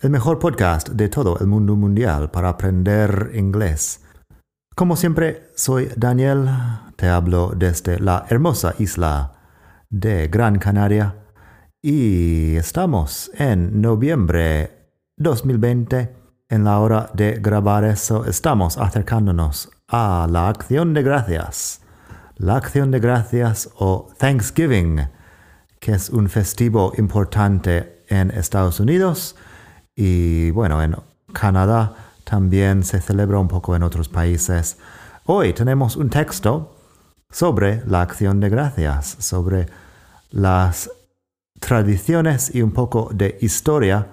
el mejor podcast de todo el mundo mundial para aprender inglés. Como siempre, soy Daniel, te hablo desde la hermosa isla de Gran Canaria y estamos en noviembre 2020. En la hora de grabar eso, estamos acercándonos a la acción de gracias. La acción de gracias o Thanksgiving, que es un festivo importante en Estados Unidos y bueno, en Canadá también se celebra un poco en otros países. Hoy tenemos un texto sobre la acción de gracias, sobre las tradiciones y un poco de historia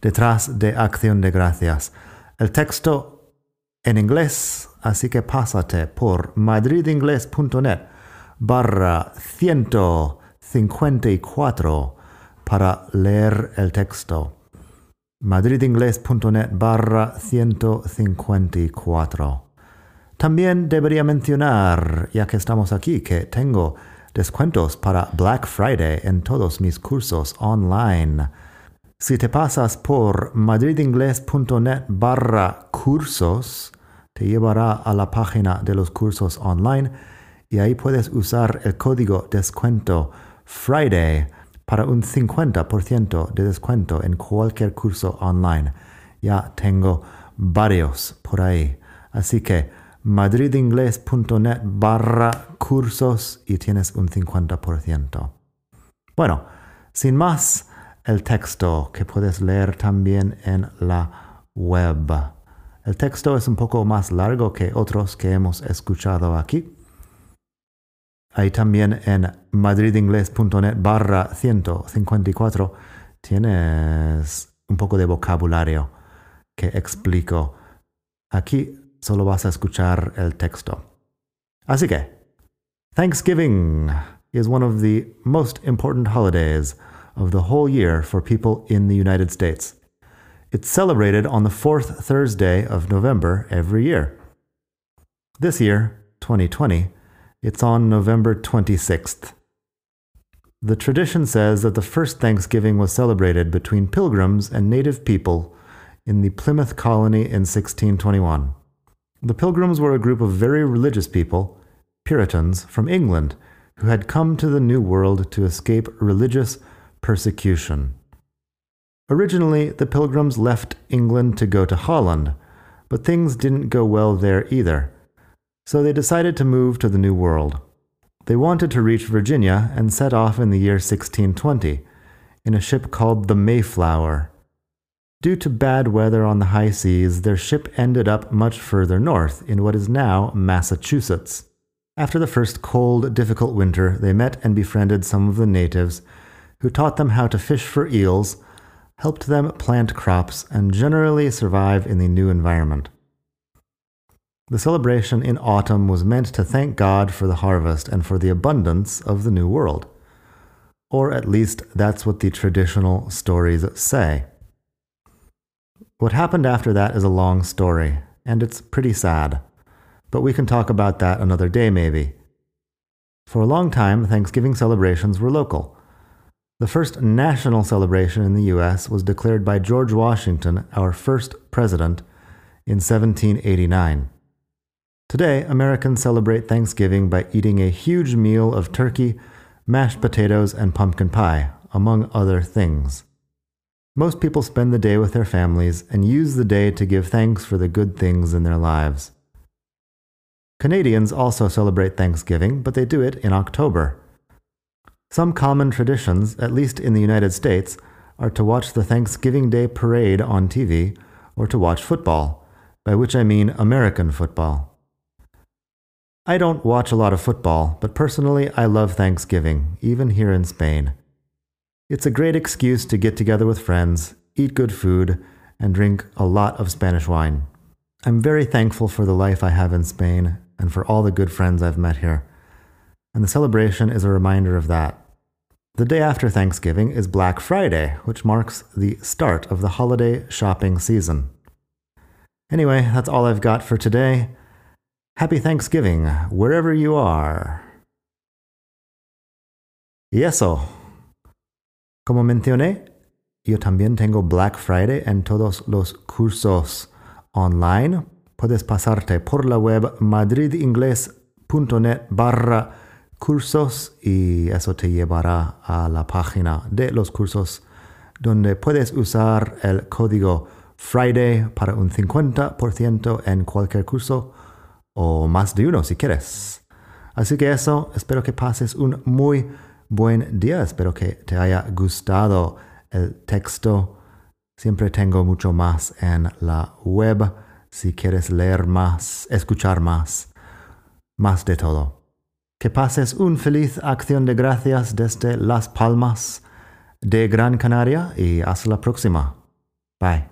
detrás de acción de gracias. El texto en inglés, así que pásate por madridingles.net barra 154 para leer el texto madridingles.net barra 154. También debería mencionar, ya que estamos aquí, que tengo descuentos para Black Friday en todos mis cursos online. Si te pasas por madridingles.net barra cursos, te llevará a la página de los cursos online y ahí puedes usar el código descuento Friday para un 50% de descuento en cualquier curso online. Ya tengo varios por ahí. Así que madridingles.net barra cursos y tienes un 50%. Bueno, sin más, el texto que puedes leer también en la web. El texto es un poco más largo que otros que hemos escuchado aquí. Ahí también en madridingles.net barra 154 tienes un poco de vocabulario que explico. Aquí solo vas a escuchar el texto. Así que, Thanksgiving is one of the most important holidays of the whole year for people in the United States. It's celebrated on the fourth Thursday of November every year. This year, 2020, it's on November 26th. The tradition says that the first Thanksgiving was celebrated between pilgrims and native people in the Plymouth colony in 1621. The pilgrims were a group of very religious people, Puritans, from England, who had come to the New World to escape religious persecution. Originally, the pilgrims left England to go to Holland, but things didn't go well there either so they decided to move to the New World. They wanted to reach Virginia and set off in the year 1620 in a ship called the Mayflower. Due to bad weather on the high seas, their ship ended up much further north in what is now Massachusetts. After the first cold, difficult winter, they met and befriended some of the natives, who taught them how to fish for eels, helped them plant crops, and generally survive in the new environment. The celebration in autumn was meant to thank God for the harvest and for the abundance of the new world. Or at least that's what the traditional stories say. What happened after that is a long story, and it's pretty sad. But we can talk about that another day, maybe. For a long time, Thanksgiving celebrations were local. The first national celebration in the US was declared by George Washington, our first president, in 1789. Today, Americans celebrate Thanksgiving by eating a huge meal of turkey, mashed potatoes, and pumpkin pie, among other things. Most people spend the day with their families and use the day to give thanks for the good things in their lives. Canadians also celebrate Thanksgiving, but they do it in October. Some common traditions, at least in the United States, are to watch the Thanksgiving Day parade on TV or to watch football, by which I mean American football. I don't watch a lot of football, but personally, I love Thanksgiving, even here in Spain. It's a great excuse to get together with friends, eat good food, and drink a lot of Spanish wine. I'm very thankful for the life I have in Spain and for all the good friends I've met here. And the celebration is a reminder of that. The day after Thanksgiving is Black Friday, which marks the start of the holiday shopping season. Anyway, that's all I've got for today. Happy Thanksgiving, wherever you are. Y eso. Como mencioné, yo también tengo Black Friday en todos los cursos online. Puedes pasarte por la web madridingles.net barra cursos y eso te llevará a la página de los cursos donde puedes usar el código Friday para un 50% en cualquier curso o más de uno si quieres. Así que eso, espero que pases un muy buen día, espero que te haya gustado el texto. Siempre tengo mucho más en la web si quieres leer más, escuchar más, más de todo. Que pases un feliz acción de gracias desde Las Palmas de Gran Canaria y hasta la próxima. Bye.